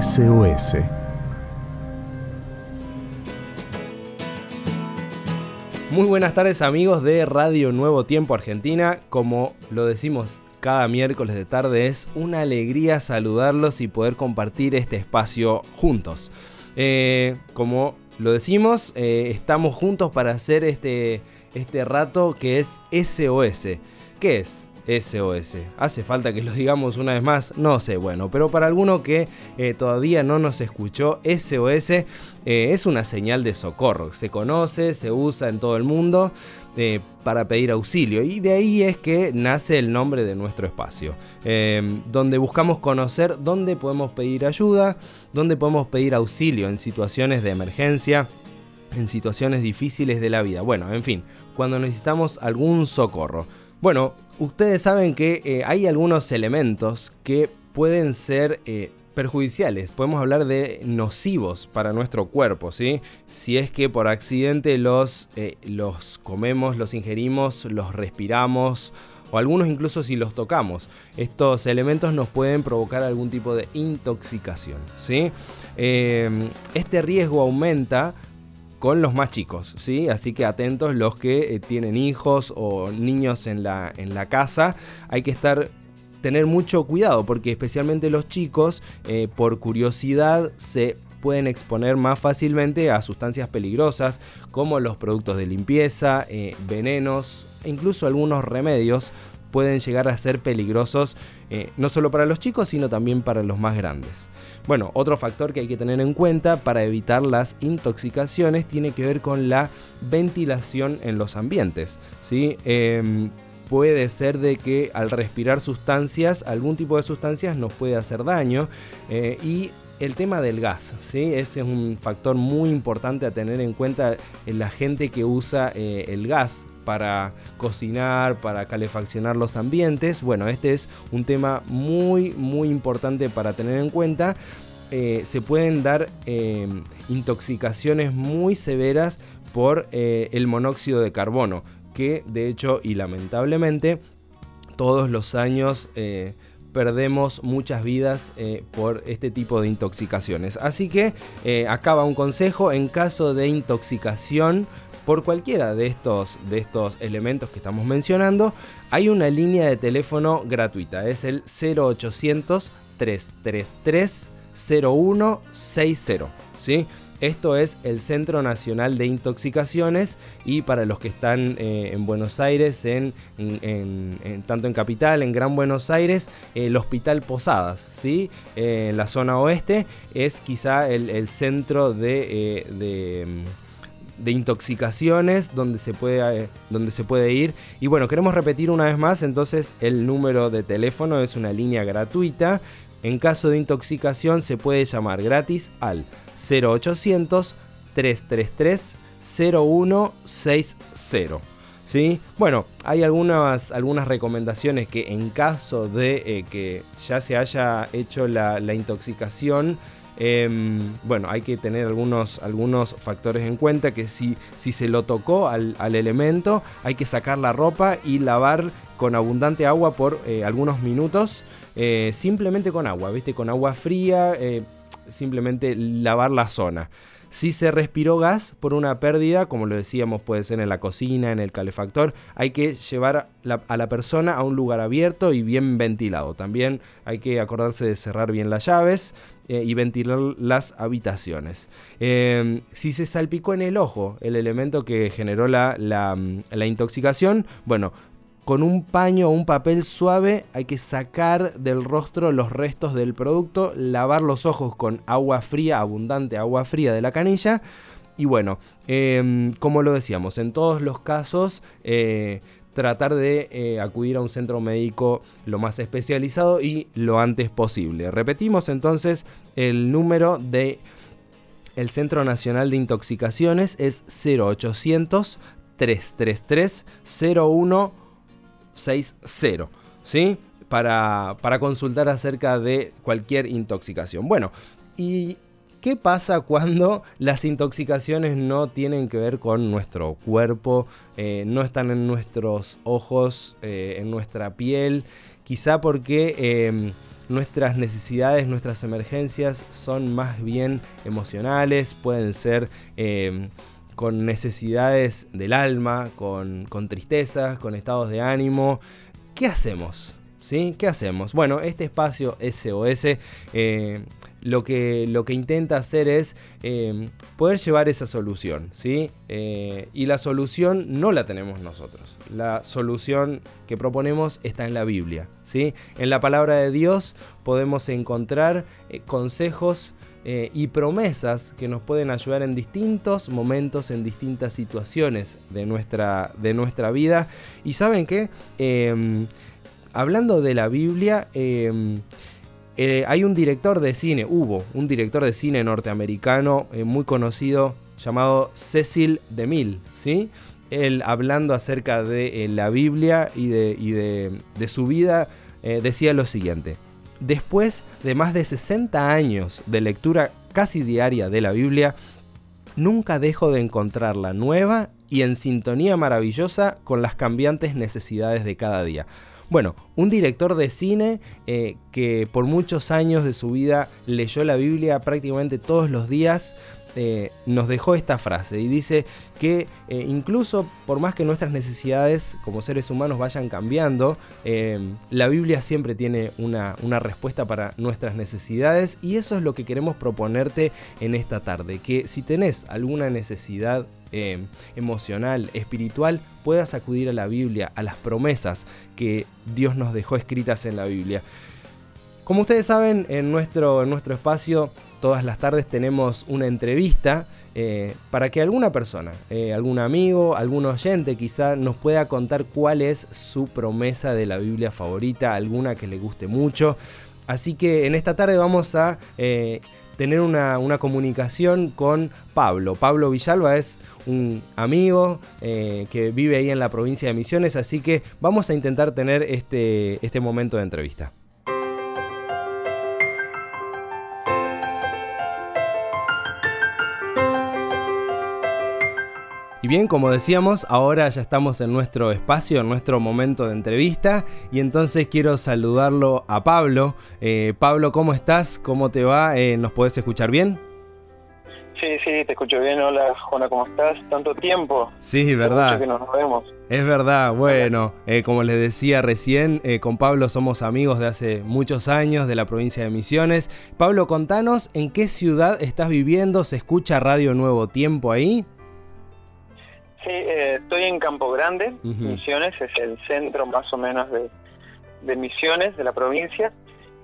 SOS. Muy buenas tardes amigos de Radio Nuevo Tiempo Argentina. Como lo decimos cada miércoles de tarde, es una alegría saludarlos y poder compartir este espacio juntos. Eh, como lo decimos, eh, estamos juntos para hacer este, este rato que es SOS. ¿Qué es? SOS. ¿Hace falta que lo digamos una vez más? No sé, bueno, pero para alguno que eh, todavía no nos escuchó, SOS eh, es una señal de socorro. Se conoce, se usa en todo el mundo eh, para pedir auxilio y de ahí es que nace el nombre de nuestro espacio, donde buscamos conocer dónde podemos pedir ayuda, dónde podemos pedir auxilio en situaciones de emergencia en situaciones difíciles de la vida. Bueno, en fin, cuando necesitamos algún socorro. Bueno, ustedes saben que eh, hay algunos elementos que pueden ser eh, perjudiciales, podemos hablar de nocivos para nuestro cuerpo, ¿sí? Si es que por accidente los, eh, los comemos, los ingerimos, los respiramos o algunos incluso si los tocamos. Estos elementos nos pueden provocar algún tipo de intoxicación, ¿sí? este riesgo aumenta con los más chicos, ¿sí? Así que atentos los que eh, tienen hijos o niños en la, en la casa, hay que estar tener mucho cuidado porque especialmente los chicos eh, por curiosidad se pueden exponer más fácilmente a sustancias peligrosas como los productos de limpieza, eh, venenos e incluso algunos remedios pueden llegar a ser peligrosos no solo para los chicos sino también para los más grandes. Bueno, otro factor que hay que tener en cuenta para evitar las intoxicaciones tiene que ver con la ventilación en los ambientes. ¿sí? Em, puede ser de que al respirar sustancias, algún tipo de sustancias nos puede hacer daño eh, y el tema del gas, ¿sí? ese es un factor muy importante a tener en cuenta en la gente que usa eh, el gas para cocinar, para calefaccionar los ambientes. Bueno, este es un tema muy, muy importante para tener en cuenta. Eh, se pueden dar em, intoxicaciones muy severas por eh, el monóxido de carbono, que de hecho y lamentablemente todos los años eh, perdemos muchas vidas por este tipo de intoxicaciones. Así que acá va un consejo, en caso de intoxicación por cualquiera de estos, de estos elementos que estamos mencionando, hay una línea de teléfono gratuita, es el 0800 333 0160. ¿sí? Esto es el Centro Nacional de Intoxicaciones y para los que están eh, en Buenos Aires, en, tanto en Capital, en Gran Buenos Aires, el Hospital Posadas, ¿sí? Eh, en la zona oeste es quizá el, centro de, eh, de intoxicaciones donde se, puede, eh, donde se puede ir. Y bueno, queremos repetir una vez más, entonces el número de teléfono es una línea gratuita. En caso de intoxicación se puede llamar gratis al 0800 333 0160. ¿Sí? Bueno, hay algunas, algunas recomendaciones que en caso de eh, que ya se haya hecho la intoxicación, Em, bueno, hay que tener algunos, algunos factores en cuenta que si, si se lo tocó al, elemento, hay que sacar la ropa y lavar con abundante agua por eh, algunos minutos, eh, simplemente con agua, ¿viste? Con agua fría, eh, simplemente lavar la zona. Si se respiró gas por una pérdida, como lo decíamos, puede ser en la cocina, en el calefactor, hay que llevar a la persona a un lugar abierto y bien ventilado. También hay que acordarse de cerrar bien las llaves eh, y ventilar las habitaciones. Em, si se salpicó en el ojo el elemento que generó la, la intoxicación, bueno, con un paño o un papel suave hay que sacar del rostro los restos del producto, lavar los ojos con agua fría, abundante agua fría de la canilla. Y bueno, em, como lo decíamos, en todos los casos eh, tratar de eh, acudir a un centro médico lo más especializado y lo antes posible. Repetimos entonces el número de el Centro Nacional de Intoxicaciones es 0800 333 01 60, ¿sí? Para, para consultar acerca de cualquier intoxicación. Bueno, ¿y qué pasa cuando las intoxicaciones no tienen que ver con nuestro cuerpo, eh, no están en nuestros ojos, eh, en nuestra piel? Quizá porque em, nuestras necesidades, nuestras emergencias son más bien emocionales, pueden ser eh, con necesidades del alma, con, con tristezas, con estados de ánimo. ¿Qué hacemos? ¿Sí? ¿Qué hacemos? Bueno, este espacio SOS lo que, lo que intenta hacer es eh, poder llevar esa solución, ¿sí? Eh, y la solución no la tenemos nosotros. La solución que proponemos está en la Biblia, ¿sí? En la palabra de Dios podemos encontrar eh, consejos y promesas que nos pueden ayudar en distintos momentos, en distintas situaciones de nuestra, de nuestra vida. Y saben qué? hablando de la Biblia, eh, hay un director de cine, hubo un director de cine norteamericano eh, muy conocido llamado Cecil DeMille, ¿sí? Él hablando acerca de eh, la Biblia y de, de su vida decía lo siguiente. Después de más de 60 años de lectura casi diaria de la Biblia, nunca dejo de encontrarla nueva y en sintonía maravillosa con las cambiantes necesidades de cada día. Bueno, un director de cine eh, que por muchos años de su vida leyó la Biblia prácticamente todos los días, eh, nos dejó esta frase y dice que eh, incluso por más que nuestras necesidades como seres humanos vayan cambiando, la Biblia siempre tiene una, una, respuesta para nuestras necesidades y eso es lo que queremos proponerte en esta tarde, que si tenés alguna necesidad eh, emocional, espiritual, puedas acudir a la Biblia, a las promesas que Dios nos dejó escritas en la Biblia. Como ustedes saben, en nuestro, en nuestro espacio todas las tardes tenemos una entrevista eh, para que alguna persona, eh, algún amigo, algún oyente quizá nos pueda contar cuál es su promesa de la Biblia favorita, alguna que le guste mucho. Así que en esta tarde vamos a tener una, comunicación con Pablo. Pablo Villalba es un amigo eh, que vive ahí en la provincia de Misiones, así que vamos a intentar tener este, este momento de entrevista. Bien, como decíamos, ahora ya estamos en nuestro espacio, en nuestro momento de entrevista y entonces quiero saludarlo a Pablo. Eh, Pablo, ¿cómo estás? ¿Cómo te va? Eh, ¿Nos podés escuchar bien? Sí, sí, te escucho bien. Hola, Juana, ¿cómo estás? Tanto tiempo. Sí, verdad. Que nos vemos. Es verdad, bueno, eh, como les decía recién, con Pablo somos amigos de hace muchos años de la provincia de Misiones. Pablo, contanos en qué ciudad estás viviendo, ¿se escucha Radio Nuevo Tiempo ahí? Sí, eh, estoy en Campo Grande, Misiones, es el centro más o menos de, de Misiones de la provincia.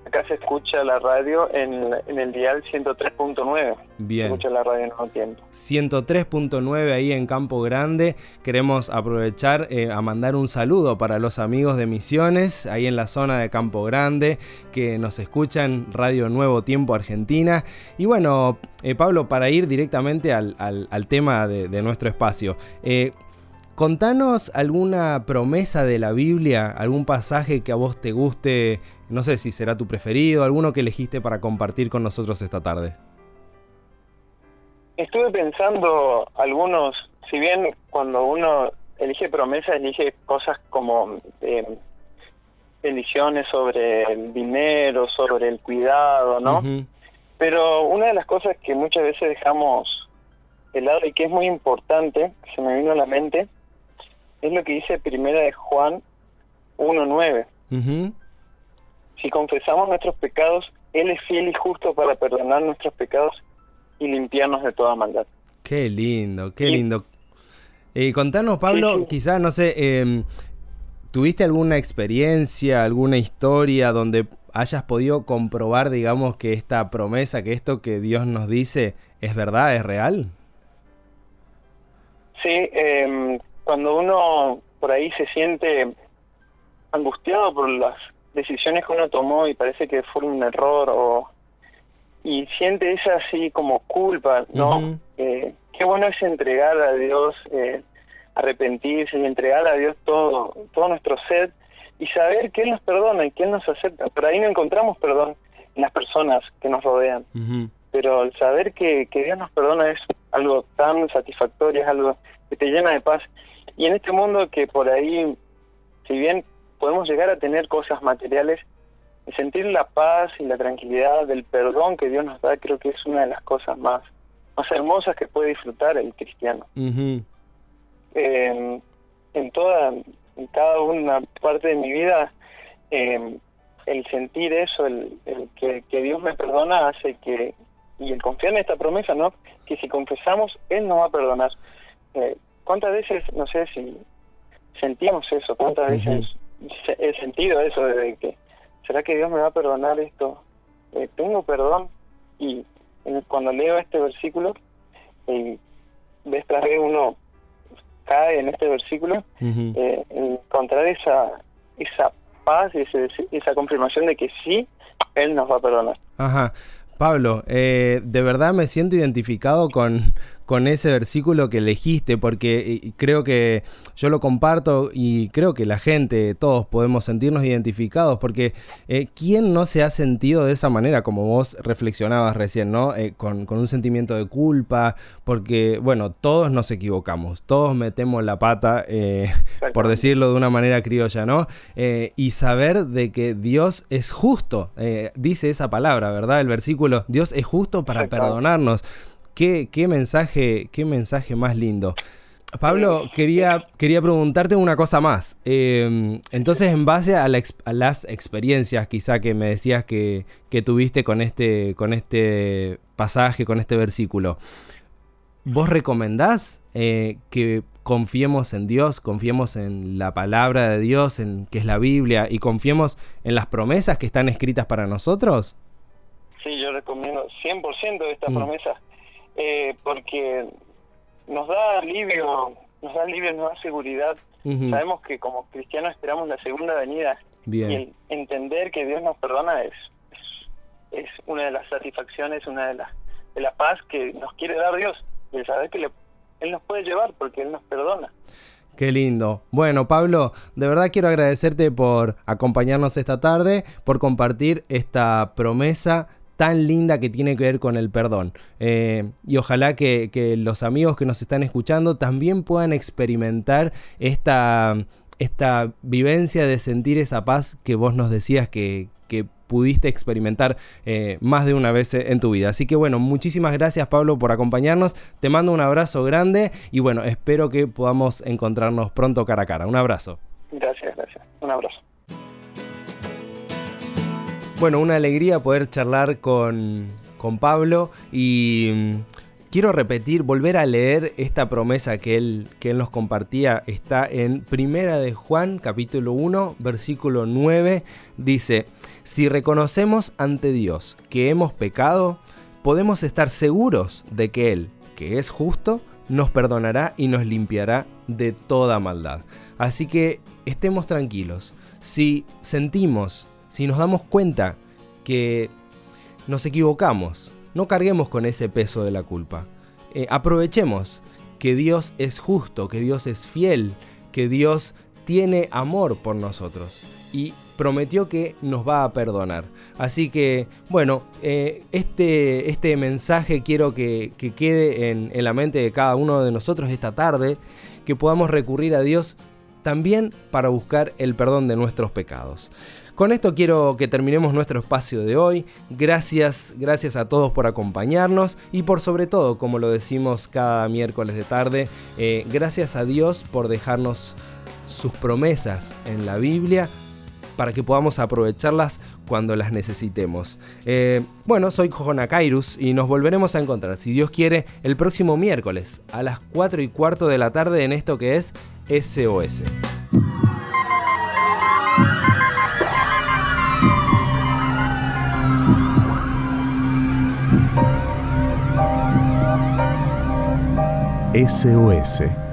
Acá se escucha la radio en, el dial 103.9. Bien. Se escucha la radio en un tiempo. 103.9 ahí en Campo Grande. Queremos aprovechar eh, a mandar un saludo para los amigos de Misiones, ahí en la zona de Campo Grande, que nos escuchan Radio Nuevo Tiempo Argentina. Y bueno, eh, Pablo, para ir directamente al, tema de, nuestro espacio. Eh, Contanos alguna promesa de la Biblia, algún pasaje que a vos te guste, no sé si será tu preferido, alguno que elegiste para compartir con nosotros esta tarde. Estuve pensando algunos, si bien cuando uno elige promesas, elige cosas como eh, bendiciones sobre el dinero, sobre el cuidado, ¿no? Pero una de las cosas que muchas veces dejamos de lado y que es muy importante, se me vino a la mente, es lo que dice primera de Juan 1.9. Si confesamos nuestros pecados, Él es fiel y justo para perdonar nuestros pecados y limpiarnos de toda maldad. Qué lindo, qué lindo. Y contanos, Pablo, quizás, no sé, eh, ¿tuviste alguna experiencia, alguna historia donde hayas podido comprobar, digamos, que esta promesa, que esto que Dios nos dice es verdad, es real? Sí, eh, cuando uno por ahí se siente angustiado por las decisiones que uno tomó y parece que fue un error o y siente esa así como culpa, ¿no? Eh, qué bueno es entregar a Dios, eh, arrepentirse y entregar a Dios todo, todo nuestro ser y saber que Él nos perdona y que Él nos acepta. Pero ahí no encontramos perdón en las personas que nos rodean. Pero el saber que, que Dios nos perdona es algo tan satisfactorio, es algo que te llena de paz. Y en este mundo que por ahí, si bien podemos llegar a tener cosas materiales, sentir la paz y la tranquilidad del perdón que Dios nos da, creo que es una de las cosas más, más hermosas que puede disfrutar el cristiano. en toda, en cada una parte de mi vida, eh, el sentir eso, el, que, Dios me perdona, hace que, y el confiar en esta promesa, ¿no? Que si confesamos, Él nos va a perdonar. Eh, ¿Cuántas veces, no sé si sentíamos eso, cuántas veces he sentido eso de que, ¿será que Dios me va a perdonar esto? Eh, tengo perdón y cuando leo este versículo, eh, vez tras vez uno cae en este versículo, eh, encontrar esa, esa paz y esa confirmación de que sí, Él nos va a perdonar. Ajá. Pablo, eh, de verdad me siento identificado con, con ese versículo que elegiste, porque eh, creo que yo lo comparto y creo que la gente, todos podemos sentirnos identificados, porque eh, ¿quién no se ha sentido de esa manera, como vos reflexionabas recién, ¿no? Eh, con, un sentimiento de culpa, porque, bueno, todos nos equivocamos, todos metemos la pata, por decirlo de una manera criolla, ¿no? y saber de que Dios es justo, dice esa palabra, ¿verdad? El versículo, Dios es justo para perdonarnos. Qué, mensaje, qué mensaje más lindo. Pablo, quería, quería preguntarte una cosa más. Em, entonces, en base a, las experiencias quizá que me decías que, tuviste con este, con este pasaje, con este versículo, ¿vos recomendás eh, que confiemos en Dios, confiemos en la palabra de Dios, en que es la Biblia, y confiemos en las promesas que están escritas para nosotros? Sí, yo recomiendo 100% de estas mm. promesas eh, porque nos da alivio, nos da alivio, nos da seguridad. Sabemos que como cristianos esperamos la segunda venida y el entender que Dios nos perdona es, es, una de las satisfacciones, una de las de la paz que nos quiere dar Dios, de saber que Él nos puede llevar porque Él nos perdona. Qué lindo. Bueno, Pablo, de verdad quiero agradecerte por acompañarnos esta tarde, por compartir esta promesa tan linda que tiene que ver con el perdón. Eh, y ojalá que, los amigos que nos están escuchando también puedan experimentar esta, esta vivencia de sentir esa paz que vos nos decías que, pudiste experimentar eh, más de una vez en tu vida. Así que bueno, muchísimas gracias Pablo por acompañarnos. Te mando un abrazo grande y bueno, espero que podamos encontrarnos pronto cara a cara. Un abrazo. Gracias, gracias. Un abrazo. Bueno, una alegría poder charlar con, Pablo y mm, quiero repetir, volver a leer esta promesa que él, que él nos compartía. Está en Primera de Juan, capítulo 1, versículo 9. Dice, si reconocemos ante Dios que hemos pecado, podemos estar seguros de que Él, que es justo, nos perdonará y nos limpiará de toda maldad. Así que estemos tranquilos. Si sentimos si nos damos cuenta que nos equivocamos, no carguemos con ese peso de la culpa. Eh, aprovechemos que Dios es justo, que Dios es fiel, que Dios tiene amor por nosotros y prometió que nos va a perdonar. Así que, bueno, eh, este, este mensaje quiero que, quede en, en la mente de cada uno de nosotros esta tarde, que podamos recurrir a Dios también para buscar el perdón de nuestros pecados. Con esto quiero que terminemos nuestro espacio de hoy. Gracias, gracias a todos por acompañarnos y por sobre todo, como lo decimos cada miércoles de tarde, eh, gracias a Dios por dejarnos sus promesas en la Biblia para que podamos aprovecharlas cuando las necesitemos. Eh, bueno, soy Jojona Kairus y nos volveremos a encontrar, si Dios quiere, el próximo miércoles a las 4 y cuarto de la tarde en esto que es SOS. SOS